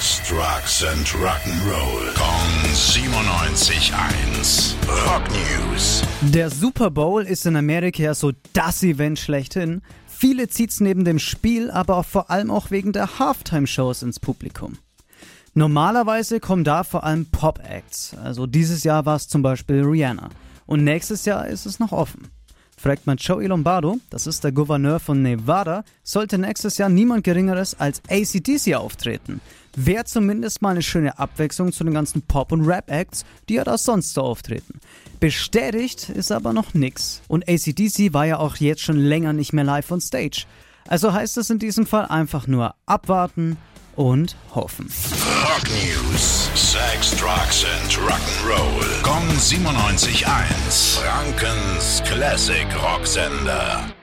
Sex, Drugs and Rock'n'Roll. Kong 97.1. Rock News. Der Super Bowl ist in Amerika so das Event schlechthin. Viele zieht's neben dem Spiel, aber auch vor allem auch wegen der Halftime-Shows ins Publikum. Normalerweise kommen da vor allem Pop-Acts. Also dieses Jahr war es zum Beispiel Rihanna. Und nächstes Jahr ist es noch offen. Fragt man Joey Lombardo, das ist der Gouverneur von Nevada, sollte nächstes Jahr niemand Geringeres als ACDC auftreten. Wäre zumindest mal eine schöne Abwechslung zu den ganzen Pop- und Rap-Acts, die ja da sonst so auftreten. Bestätigt ist aber noch nix. Und ACDC war ja auch jetzt schon länger nicht mehr live on stage. Also heißt es in diesem Fall einfach nur abwarten und hoffen. Rock News. Sex, Drugs and Rock'n'Roll. Kong 97.1. Frankens Classic Rocksender.